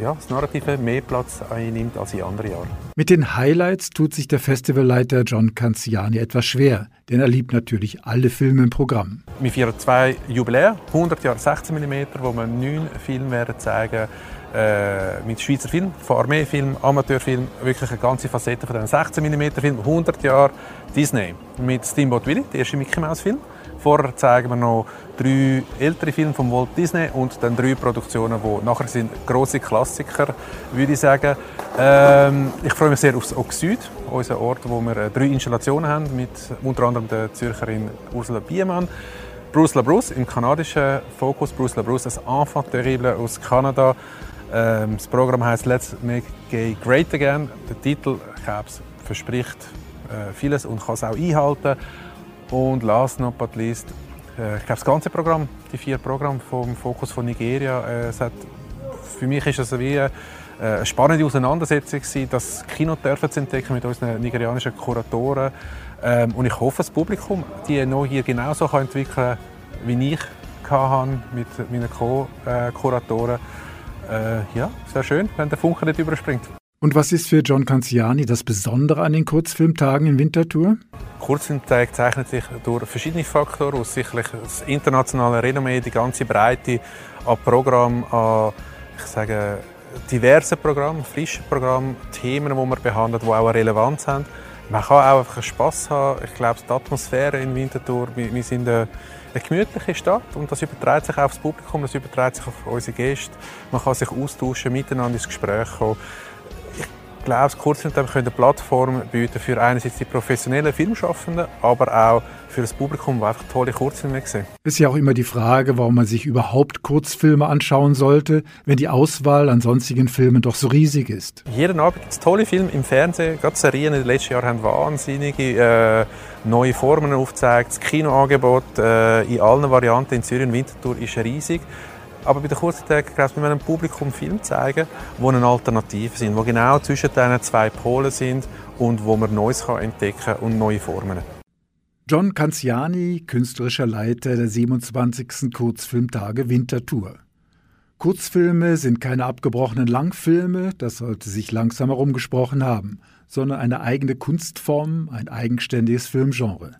ja, das Narrative mehr Platz einnimmt als in anderen Jahren. Mit den Highlights tut sich der Festivalleiter John Canziani etwas schwer, denn er liebt natürlich alle Filme im Programm. Wir feiern zwei Jubiläen, 100 Jahre 16 mm, wo wir neun Filme werden zeigen äh, mit Schweizer Film, von Armeefilm, Amateurfilm, wirklich eine ganze Facette von diesen 16 mm Film, 100 Jahre Disney mit Steamboat Willie, der erste Mickey Mouse Film. Vorher zeigen wir noch drei ältere Filme von Walt Disney und dann drei Produktionen, die nachher sind große Klassiker, würde ich sagen. Ähm, ich freue mich sehr auf Oxyd, unser Ort, wo wir äh, drei Installationen haben mit unter anderem der Zürcherin Ursula Biemann. Bruce LaBruce im kanadischen Fokus. Bruce LaBruce, ein Enfant terrible aus Kanada. Ähm, das Programm heißt Let's Make Gay Great Again. Der Titel, ich glaube, verspricht äh, vieles und kann es auch einhalten. Und last not but least, äh, ich glaube, das ganze Programm, die vier Programme vom Fokus von Nigeria, äh, hat, für mich ist es wie äh, eine spannende Auseinandersetzung das Kino dürfen zu entdecken mit unseren nigerianischen Kuratoren. Ähm, und ich hoffe, das Publikum die noch hier genauso kann entwickeln wie ich hatte mit meinen Co-Kuratoren. Äh, ja, es wäre schön, wenn der Funke nicht überspringt. Und was ist für John Canziani das Besondere an den Kurzfilmtagen in Winterthur? Kurzfilmtag zeichnet sich durch verschiedene Faktoren aus. Sicherlich das internationale Renommee, die ganze Breite an Programmen, an ich sage, diverse Programme, frische Programme, Themen, die man behandelt, die auch eine Relevanz haben. Man kann auch einfach Spass haben. Ich glaube, die Atmosphäre in Winterthur, wir sind eine, eine gemütliche Stadt und das überträgt sich auch aufs Publikum, das überträgt sich auf unsere Gäste. Man kann sich austauschen, miteinander ins Gespräch kommen ich glaube, das Kurzfilm können eine Plattform bieten für einerseits die professionellen Filmschaffenden, aber auch für das Publikum, das einfach tolle Kurzfilme sehen. Es ist ja auch immer die Frage, warum man sich überhaupt Kurzfilme anschauen sollte, wenn die Auswahl an sonstigen Filmen doch so riesig ist. Jeden Abend gibt es tolle Filme im Fernsehen. Gerade Serien in den letzten Jahren haben wahnsinnige äh, neue Formen aufgezeigt. Das Kinoangebot äh, in allen Varianten in Zürich und Winterthur ist riesig. Aber bei den Kurztagen glaube wir einem Publikum Film zeigen, die eine Alternative sind, die genau zwischen diesen zwei Polen sind und wo man Neues kann entdecken und neue Formen. John Canziani, künstlerischer Leiter der 27. Kurzfilmtage Wintertour. Kurzfilme sind keine abgebrochenen Langfilme, das sollte sich langsam herumgesprochen haben, sondern eine eigene Kunstform, ein eigenständiges Filmgenre.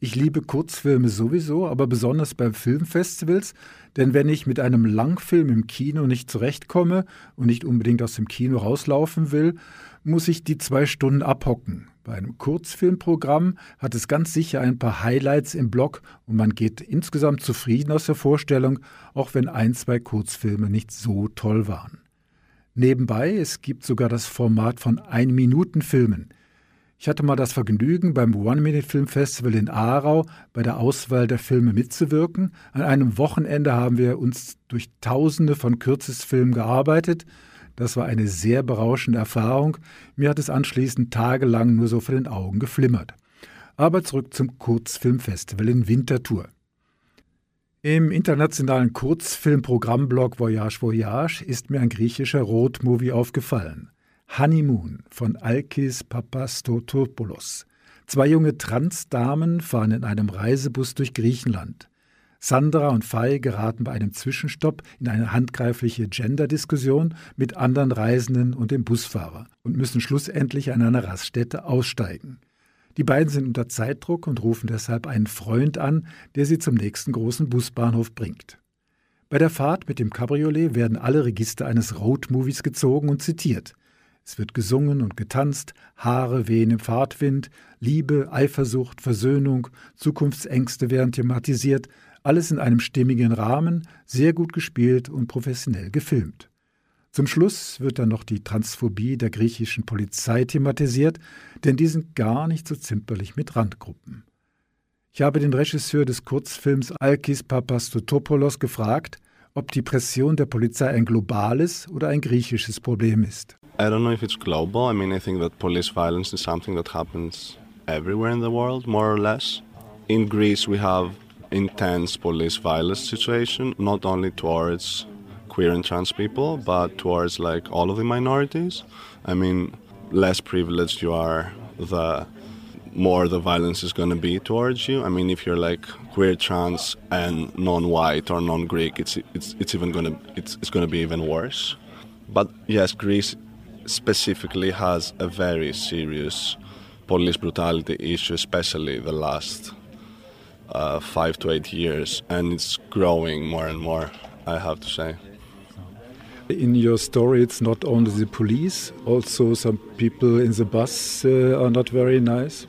Ich liebe Kurzfilme sowieso, aber besonders bei Filmfestivals, denn wenn ich mit einem Langfilm im Kino nicht zurechtkomme und nicht unbedingt aus dem Kino rauslaufen will, muss sich die zwei Stunden abhocken. Bei einem Kurzfilmprogramm hat es ganz sicher ein paar Highlights im Blog und man geht insgesamt zufrieden aus der Vorstellung, auch wenn ein, zwei Kurzfilme nicht so toll waren. Nebenbei, es gibt sogar das Format von Ein-Minuten-Filmen. Ich hatte mal das Vergnügen, beim One-Minute-Film-Festival in Aarau bei der Auswahl der Filme mitzuwirken. An einem Wochenende haben wir uns durch Tausende von Kürzesfilmen gearbeitet – das war eine sehr berauschende Erfahrung. Mir hat es anschließend tagelang nur so vor den Augen geflimmert. Aber zurück zum Kurzfilmfestival in Winterthur. Im internationalen Kurzfilmprogrammblog Voyage Voyage ist mir ein griechischer Roadmovie aufgefallen. Honeymoon von Alkis Papastotopoulos. Zwei junge Transdamen fahren in einem Reisebus durch Griechenland. Sandra und Fei geraten bei einem Zwischenstopp in eine handgreifliche Gender-Diskussion mit anderen Reisenden und dem Busfahrer und müssen schlussendlich an einer Raststätte aussteigen. Die beiden sind unter Zeitdruck und rufen deshalb einen Freund an, der sie zum nächsten großen Busbahnhof bringt. Bei der Fahrt mit dem Cabriolet werden alle Register eines Roadmovies gezogen und zitiert. Es wird gesungen und getanzt, Haare wehen im Fahrtwind, Liebe, Eifersucht, Versöhnung, Zukunftsängste werden thematisiert, alles in einem stimmigen Rahmen, sehr gut gespielt und professionell gefilmt. Zum Schluss wird dann noch die Transphobie der griechischen Polizei thematisiert, denn die sind gar nicht so zimperlich mit Randgruppen. Ich habe den Regisseur des Kurzfilms Alkis Papastotopoulos gefragt, ob die Pression der Polizei ein globales oder ein griechisches Problem ist. I don't know if it's global. I mean, I think that police violence is something that happens everywhere in the world, more or less. In Greece, we have intense police violence situation, not only towards queer and trans people, but towards like all of the minorities. I mean, less privileged you are, the more the violence is going to be towards you. I mean, if you're like queer, trans, and non-white or non-Greek, it's it's it's even to it's it's going to be even worse. But yes, Greece specifically has a very serious police brutality issue, especially the last uh, five to eight years, and it's growing more and more. I have to say. In your story, it's not only the police; also some people in the bus uh, are not very nice.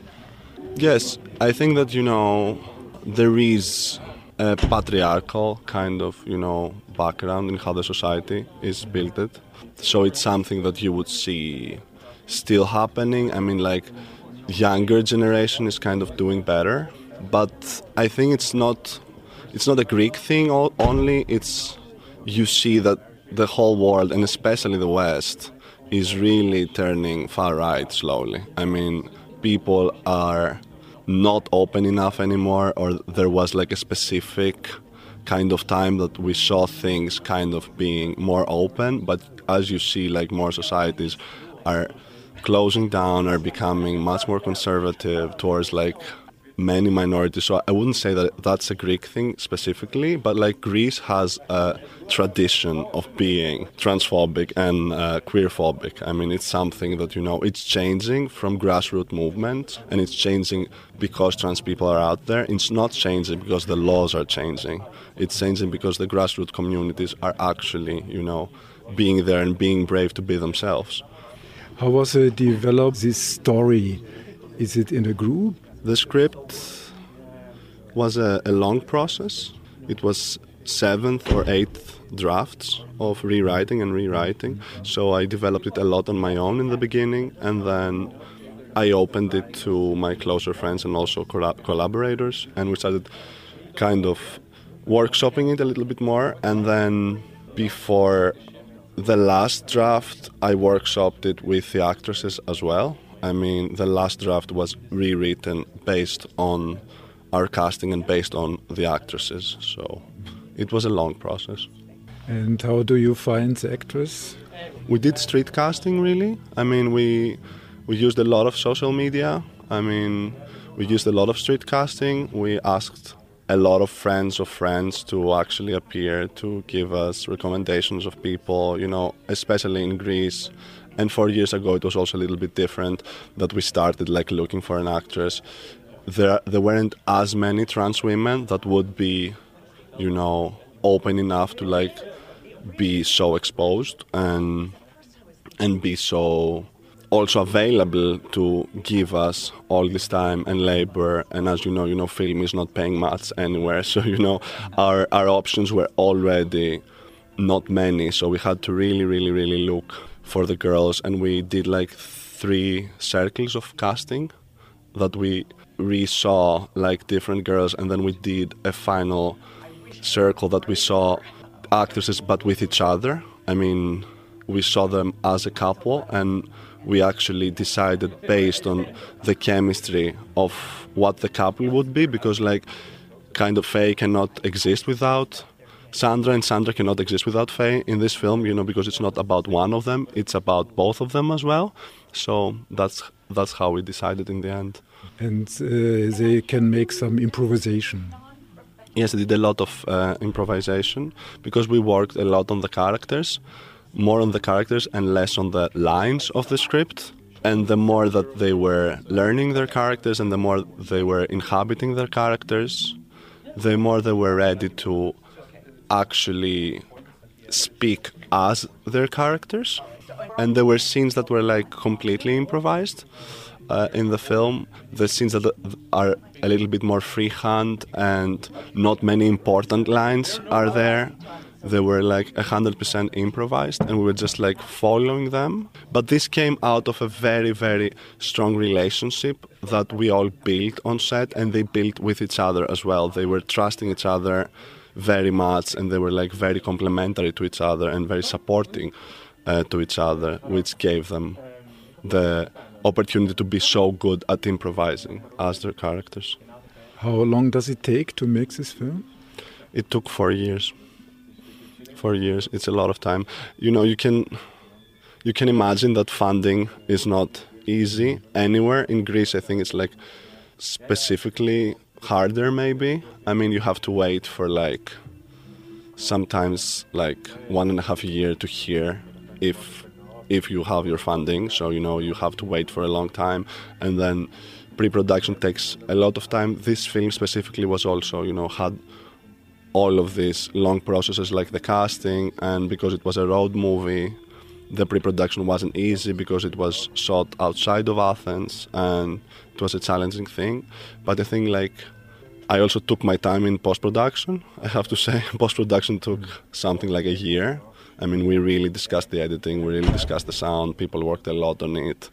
Yes, I think that you know there is a patriarchal kind of you know background in how the society is built. So it's something that you would see still happening. I mean, like younger generation is kind of doing better but I think it's not it's not a Greek thing only. It's you see that the whole world and especially the West is really turning far right slowly. I mean, people are not open enough anymore, or there was like a specific kind of time that we saw things kind of being more open. But as you see, like more societies are closing down, are becoming much more conservative towards like many minorities. So I wouldn't say that that's a Greek thing specifically, but like Greece has a tradition of being transphobic and uh, queerphobic. I mean, it's something that you know it's changing from grassroots movement, and it's changing because trans people are out there. It's not changing because the laws are changing. It's changing because the grassroots communities are actually, you know, being there and being brave to be themselves. How was it developed this story? Is it in a group? The script was a, a long process. It was seventh or eighth drafts of rewriting and rewriting. So I developed it a lot on my own in the beginning, and then I opened it to my closer friends and also collaborators, and we started kind of workshopping it a little bit more. And then before the last draft, I workshopped it with the actresses as well. I mean, the last draft was rewritten based on our casting and based on the actresses. So it was a long process. And how do you find the actress? We did street casting, really. I mean, we we used a lot of social media. I mean, we used a lot of street casting. We asked a lot of friends of friends to actually appear to give us recommendations of people. You know, especially in Greece and four years ago, it was also a little bit different that we started like looking for an actress. There, there weren't as many trans women that would be, you know, open enough to like be so exposed and and be so also available to give us all this time and labor. And as you know, you know, film is not paying much anywhere. So you know, our our options were already not many. So we had to really, really, really look for the girls, and we did like three circles of casting that we re-saw like different girls, and then we did a final circle that we saw actresses but with each other. I mean, we saw them as a couple, and we actually decided based on the chemistry of what the couple would be, because like kind of Faye cannot exist without Sandra, and Sandra cannot exist without Faye in this film, you know, because it's not about one of them; it's about both of them as well. So that's that's how we decided in the end. And uh, they can make some improvisation. Yes, I did a lot of uh, improvisation because we worked a lot on the characters, more on the characters and less on the lines of the script. And the more that they were learning their characters and the more they were inhabiting their characters, the more they were ready to actually speak as their characters. And there were scenes that were like completely improvised uh, in the film. The scenes that are a little bit more freehand and not many important lines are there. They were like 100% improvised and we were just like following them. But this came out of a very, very strong relationship that we all built on set and they built with each other as well. They were trusting each other very much and they were like very complementary to each other and very supporting uh, to each other, which gave them the opportunity to be so good at improvising as their characters. How long does it take to make this film? It took four years. Four years. It's a lot of time. You know, you can you can imagine that funding is not easy anywhere in Greece. I think it's like specifically harder. Maybe. I mean, you have to wait for like sometimes like one and a half year to hear if if you have your funding. So you know you have to wait for a long time, and then pre-production takes a lot of time. This film specifically was also you know had all of these long processes like the casting, and because it was a road movie, the pre-production wasn't easy because it was shot outside of Athens, and it was a challenging thing. But I think like I also took my time in post-production. I have to say, post-production took something like a year I mean, we really discussed the editing, we really discussed the sound. People worked a lot on it.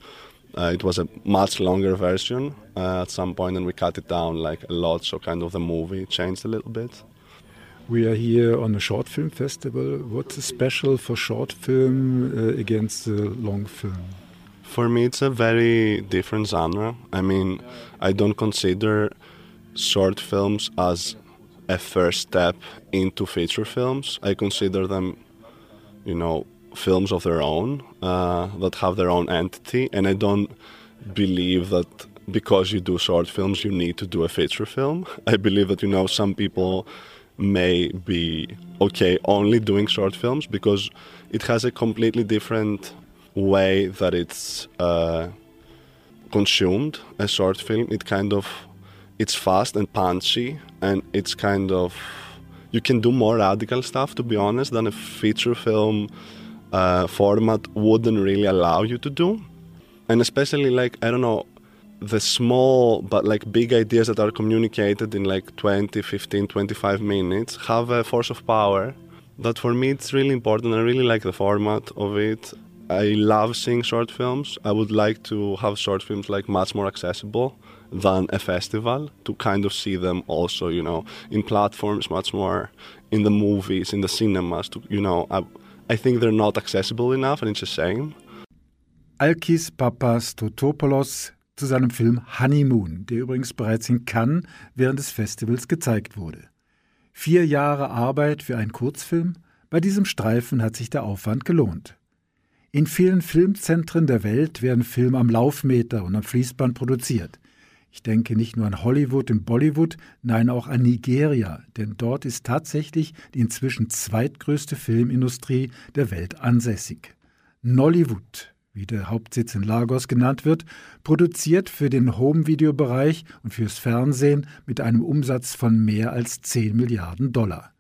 Uh, it was a much longer version uh, at some point, and we cut it down like a lot, so kind of the movie changed a little bit. We are here on a short film festival. What's special for short film uh, against the long film? For me, it's a very different genre. I mean, I don't consider short films as a first step into feature films. I consider them you know, films of their own uh, that have their own entity. And I don't believe that because you do short films, you need to do a feature film. I believe that, you know, some people may be okay only doing short films because it has a completely different way that it's uh, consumed a short film it kind of it's fast and punchy and it's kind of you can do more radical stuff, to be honest, than a feature film uh, format wouldn't really allow you to do. And especially, like, I don't know, the small but like big ideas that are communicated in like 20, 15, 25 minutes have a force of power that for me it's really important. I really like the format of it. I love seeing short films. I would like to have short films like much more accessible than a festival to kind of see them also, you know, in platforms much more, in the movies, in the cinemas. To, you know, I, I think they're not accessible enough and it's a shame. Alkis Papastotopoulos zu seinem Film Honeymoon, der übrigens bereits in Cannes während des Festivals gezeigt wurde. Vier Jahre Arbeit für einen Kurzfilm, bei diesem Streifen hat sich der Aufwand gelohnt. In vielen Filmzentren der Welt werden Filme am Laufmeter und am Fließband produziert. Ich denke nicht nur an Hollywood und Bollywood, nein auch an Nigeria, denn dort ist tatsächlich die inzwischen zweitgrößte Filmindustrie der Welt ansässig. Nollywood, wie der Hauptsitz in Lagos genannt wird, produziert für den Home-Video-Bereich und fürs Fernsehen mit einem Umsatz von mehr als 10 Milliarden Dollar.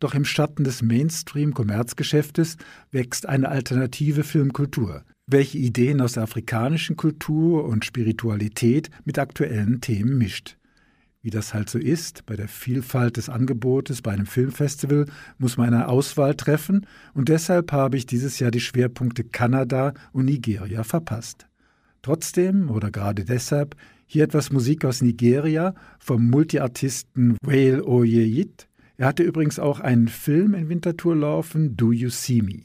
Doch im Schatten des Mainstream-Kommerzgeschäftes wächst eine alternative Filmkultur, welche Ideen aus der afrikanischen Kultur und Spiritualität mit aktuellen Themen mischt. Wie das halt so ist, bei der Vielfalt des Angebotes bei einem Filmfestival muss man eine Auswahl treffen und deshalb habe ich dieses Jahr die Schwerpunkte Kanada und Nigeria verpasst. Trotzdem oder gerade deshalb hier etwas Musik aus Nigeria vom Multiartisten Whale Oyeyit. Er hatte übrigens auch einen Film in Winterthur laufen, Do You See Me.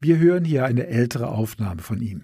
Wir hören hier eine ältere Aufnahme von ihm.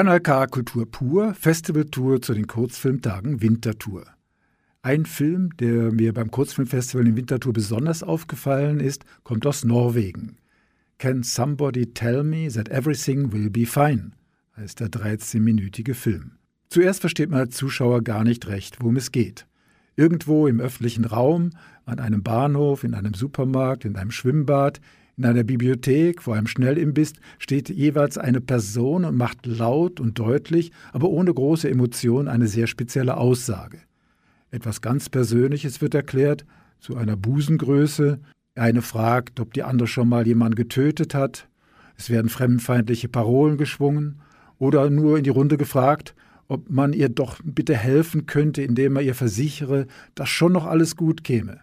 Kanal K Kultur pur, Festivaltour zu den Kurzfilmtagen Wintertour. Ein Film, der mir beim Kurzfilmfestival in Wintertour besonders aufgefallen ist, kommt aus Norwegen. Can Somebody Tell Me That Everything Will Be Fine? heißt der 13-minütige Film. Zuerst versteht man als Zuschauer gar nicht recht, worum es geht. Irgendwo im öffentlichen Raum, an einem Bahnhof, in einem Supermarkt, in einem Schwimmbad, in einer Bibliothek, vor einem Schnellimbiss, steht jeweils eine Person und macht laut und deutlich, aber ohne große Emotion eine sehr spezielle Aussage. Etwas ganz Persönliches wird erklärt, zu einer Busengröße. Eine fragt, ob die andere schon mal jemanden getötet hat. Es werden fremdenfeindliche Parolen geschwungen oder nur in die Runde gefragt, ob man ihr doch bitte helfen könnte, indem man ihr versichere, dass schon noch alles gut käme.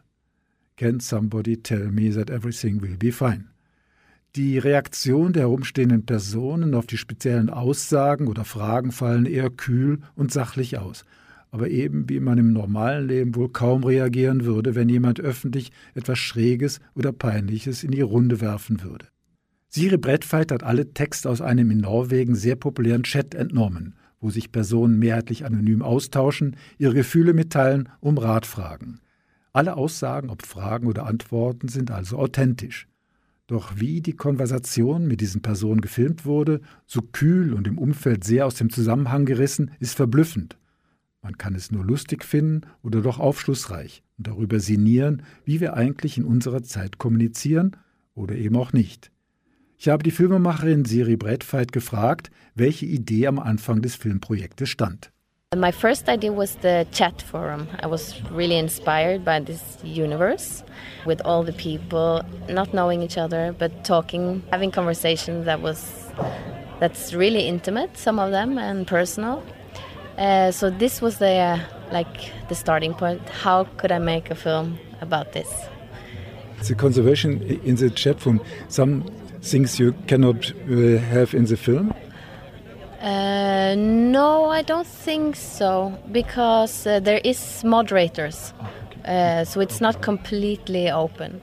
Can somebody tell me that everything will be fine? Die Reaktion der herumstehenden Personen auf die speziellen Aussagen oder Fragen fallen eher kühl und sachlich aus, aber eben wie man im normalen Leben wohl kaum reagieren würde, wenn jemand öffentlich etwas Schräges oder Peinliches in die Runde werfen würde. Siri Brettfeit hat alle Texte aus einem in Norwegen sehr populären Chat entnommen, wo sich Personen mehrheitlich anonym austauschen, ihre Gefühle mitteilen, um Rat fragen. Alle Aussagen, ob Fragen oder Antworten, sind also authentisch. Doch wie die Konversation mit diesen Personen gefilmt wurde, so kühl und im Umfeld sehr aus dem Zusammenhang gerissen, ist verblüffend. Man kann es nur lustig finden oder doch aufschlussreich und darüber sinnieren, wie wir eigentlich in unserer Zeit kommunizieren oder eben auch nicht. Ich habe die Filmemacherin Siri Bradfight gefragt, welche Idee am Anfang des Filmprojektes stand. My first idea was the chat forum. I was really inspired by this universe with all the people not knowing each other but talking, having conversations that was that's really intimate, some of them and personal. Uh, so this was the uh, like the starting point. How could I make a film about this? The conservation in the chat room, some things you cannot uh, have in the film. Uh, no, I don't think so because uh, there is moderators, uh, so it's not completely open.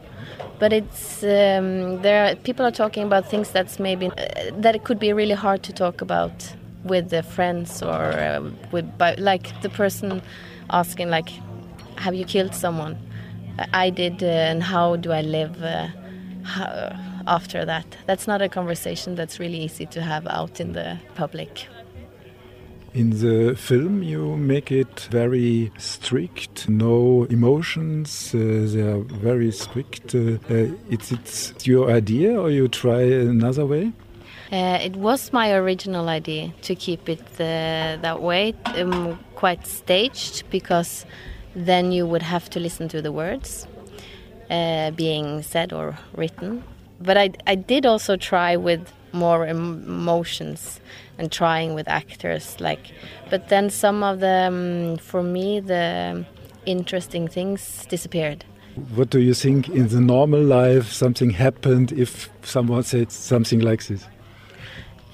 But it's um, there. Are, people are talking about things that's maybe uh, that it could be really hard to talk about with the friends or uh, with by, like the person asking like, "Have you killed someone?" I did, uh, and how do I live? How, after that. That's not a conversation that's really easy to have out in the public. In the film, you make it very strict, no emotions. Uh, they are very strict. Uh, uh, it's, it's your idea, or you try another way? Uh, it was my original idea to keep it uh, that way, um, quite staged, because then you would have to listen to the words uh, being said or written but I, I did also try with more emotions and trying with actors like but then some of the um, for me the interesting things disappeared. What do you think in the normal life something happened if someone said something like this?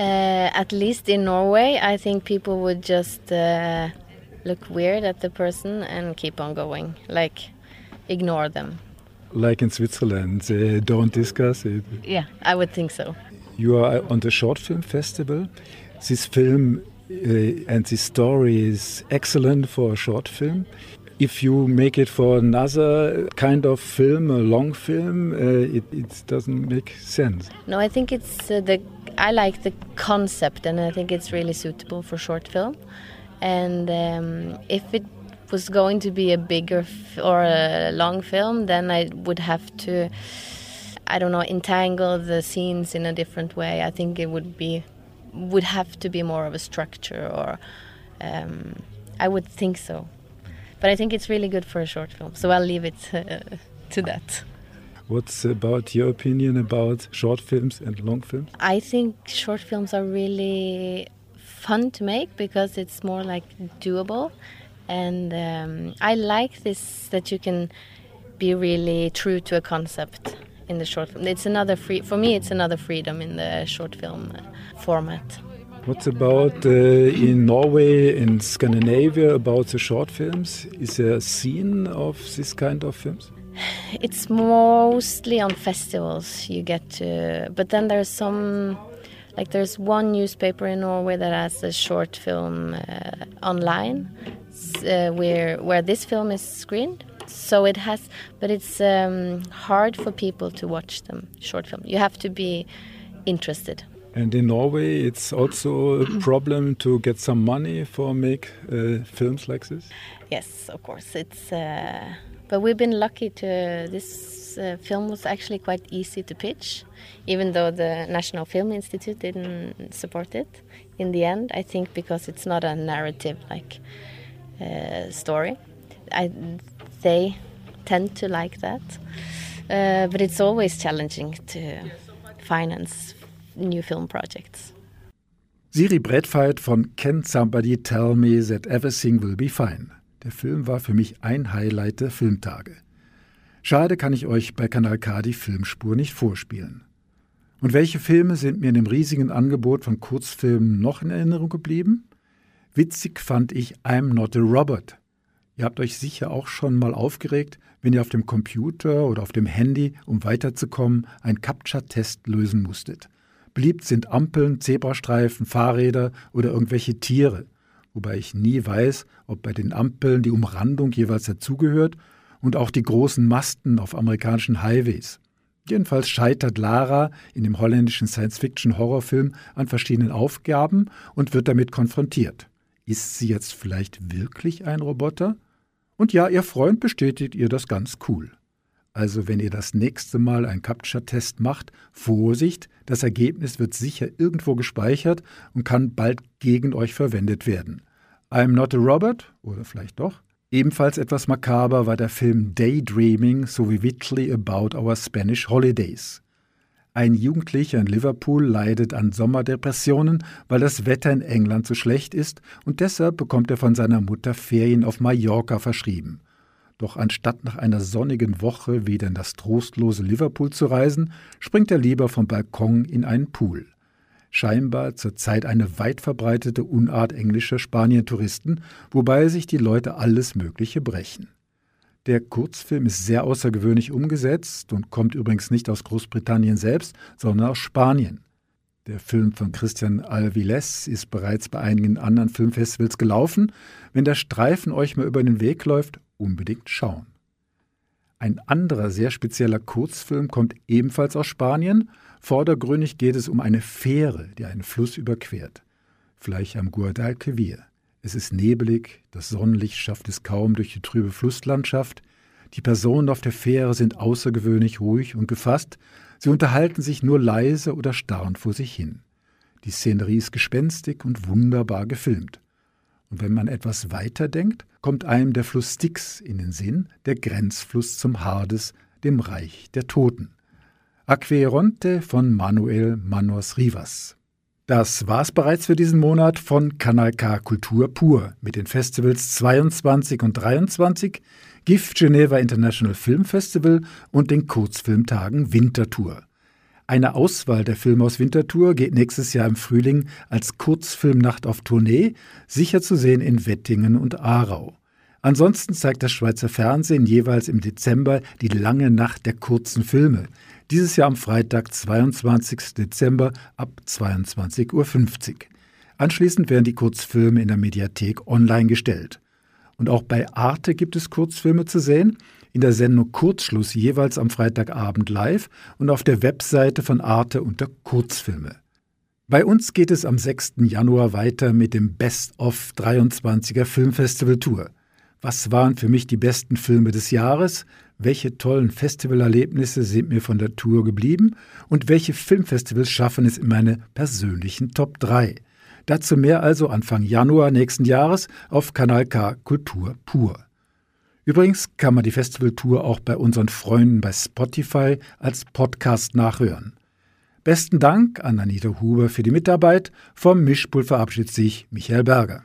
Uh, at least in norway i think people would just uh, look weird at the person and keep on going like ignore them like in Switzerland, they don't discuss it. Yeah, I would think so. You are on the short film festival. This film uh, and this story is excellent for a short film. If you make it for another kind of film, a long film, uh, it, it, doesn't make sense. No, I think it's uh, the. I like the concept, and I think it's really suitable for short film. And um, if it was going to be a bigger or a long film, then I would have to, I don't know, entangle the scenes in a different way. I think it would be would have to be more of a structure, or um, I would think so. But I think it's really good for a short film, so I'll leave it uh, to that. What's about your opinion about short films and long films? I think short films are really fun to make because it's more like doable and um, I like this that you can be really true to a concept in the short film. It's another free for me. It's another freedom in the short film format. What's about uh, in Norway, in Scandinavia, about the short films? Is there a scene of this kind of films? It's mostly on festivals you get to, but then there's some like there's one newspaper in Norway that has a short film uh, online uh, where where this film is screened. So it has, but it's um, hard for people to watch them short film. You have to be interested. And in Norway, it's also a problem to get some money for make uh, films like this. Yes, of course. It's, uh, but we've been lucky to. This uh, film was actually quite easy to pitch, even though the National Film Institute didn't support it. In the end, I think because it's not a narrative like uh, story. I, they tend to like that, uh, but it's always challenging to finance new film projects. Siri Bradfight von Can Somebody Tell Me That Everything Will Be Fine. Der Film war für mich ein Highlight der Filmtage. Schade kann ich euch bei Kanal K die Filmspur nicht vorspielen. Und welche Filme sind mir in dem riesigen Angebot von Kurzfilmen noch in Erinnerung geblieben? Witzig fand ich I'm Not a Robot. Ihr habt euch sicher auch schon mal aufgeregt, wenn ihr auf dem Computer oder auf dem Handy, um weiterzukommen, einen Captcha-Test lösen musstet. Beliebt sind Ampeln, Zebrastreifen, Fahrräder oder irgendwelche Tiere, wobei ich nie weiß, ob bei den Ampeln die Umrandung jeweils dazugehört und auch die großen Masten auf amerikanischen Highways. Jedenfalls scheitert Lara in dem holländischen Science-Fiction-Horrorfilm an verschiedenen Aufgaben und wird damit konfrontiert. Ist sie jetzt vielleicht wirklich ein Roboter? Und ja, ihr Freund bestätigt ihr das ganz cool. Also wenn ihr das nächste Mal einen Captcha-Test macht, Vorsicht, das Ergebnis wird sicher irgendwo gespeichert und kann bald gegen euch verwendet werden. I'm not a Robert, oder vielleicht doch? Ebenfalls etwas makaber war der Film Daydreaming sowie Whitley About Our Spanish Holidays. Ein Jugendlicher in Liverpool leidet an Sommerdepressionen, weil das Wetter in England zu schlecht ist und deshalb bekommt er von seiner Mutter Ferien auf Mallorca verschrieben. Doch anstatt nach einer sonnigen Woche wieder in das trostlose Liverpool zu reisen, springt er lieber vom Balkon in einen Pool. Scheinbar zurzeit eine weit verbreitete Unart englischer Spanientouristen, wobei sich die Leute alles Mögliche brechen. Der Kurzfilm ist sehr außergewöhnlich umgesetzt und kommt übrigens nicht aus Großbritannien selbst, sondern aus Spanien. Der Film von Christian Alviles ist bereits bei einigen anderen Filmfestivals gelaufen. Wenn der Streifen euch mal über den Weg läuft, unbedingt schauen. Ein anderer sehr spezieller Kurzfilm kommt ebenfalls aus Spanien. Vordergründig geht es um eine Fähre, die einen Fluss überquert. Vielleicht am Guadalquivir. Es ist nebelig, das Sonnenlicht schafft es kaum durch die trübe Flusslandschaft. Die Personen auf der Fähre sind außergewöhnlich ruhig und gefasst. Sie unterhalten sich nur leise oder starren vor sich hin. Die Szenerie ist gespenstig und wunderbar gefilmt. Und wenn man etwas weiter denkt, kommt einem der Fluss Styx in den Sinn, der Grenzfluss zum Hades, dem Reich der Toten. Aqueronte von Manuel Manos Rivas. Das war's bereits für diesen Monat von Kanal K Kultur pur mit den Festivals 22 und 23, GIF Geneva International Film Festival und den Kurzfilmtagen Wintertour. Eine Auswahl der Filme aus Winterthur geht nächstes Jahr im Frühling als Kurzfilmnacht auf Tournee, sicher zu sehen in Wettingen und Aarau. Ansonsten zeigt das Schweizer Fernsehen jeweils im Dezember die lange Nacht der kurzen Filme. Dieses Jahr am Freitag, 22. Dezember ab 22.50 Uhr. Anschließend werden die Kurzfilme in der Mediathek online gestellt. Und auch bei Arte gibt es Kurzfilme zu sehen in der Sendung Kurzschluss jeweils am Freitagabend live und auf der Webseite von Arte unter Kurzfilme. Bei uns geht es am 6. Januar weiter mit dem Best of 23er Filmfestival Tour. Was waren für mich die besten Filme des Jahres? Welche tollen Festivalerlebnisse sind mir von der Tour geblieben? Und welche Filmfestivals schaffen es in meine persönlichen Top 3? Dazu mehr also Anfang Januar nächsten Jahres auf Kanal K Kultur pur. Übrigens kann man die Festivaltour auch bei unseren Freunden bei Spotify als Podcast nachhören. Besten Dank an Anita Huber für die Mitarbeit. Vom Mischpult verabschiedet sich Michael Berger.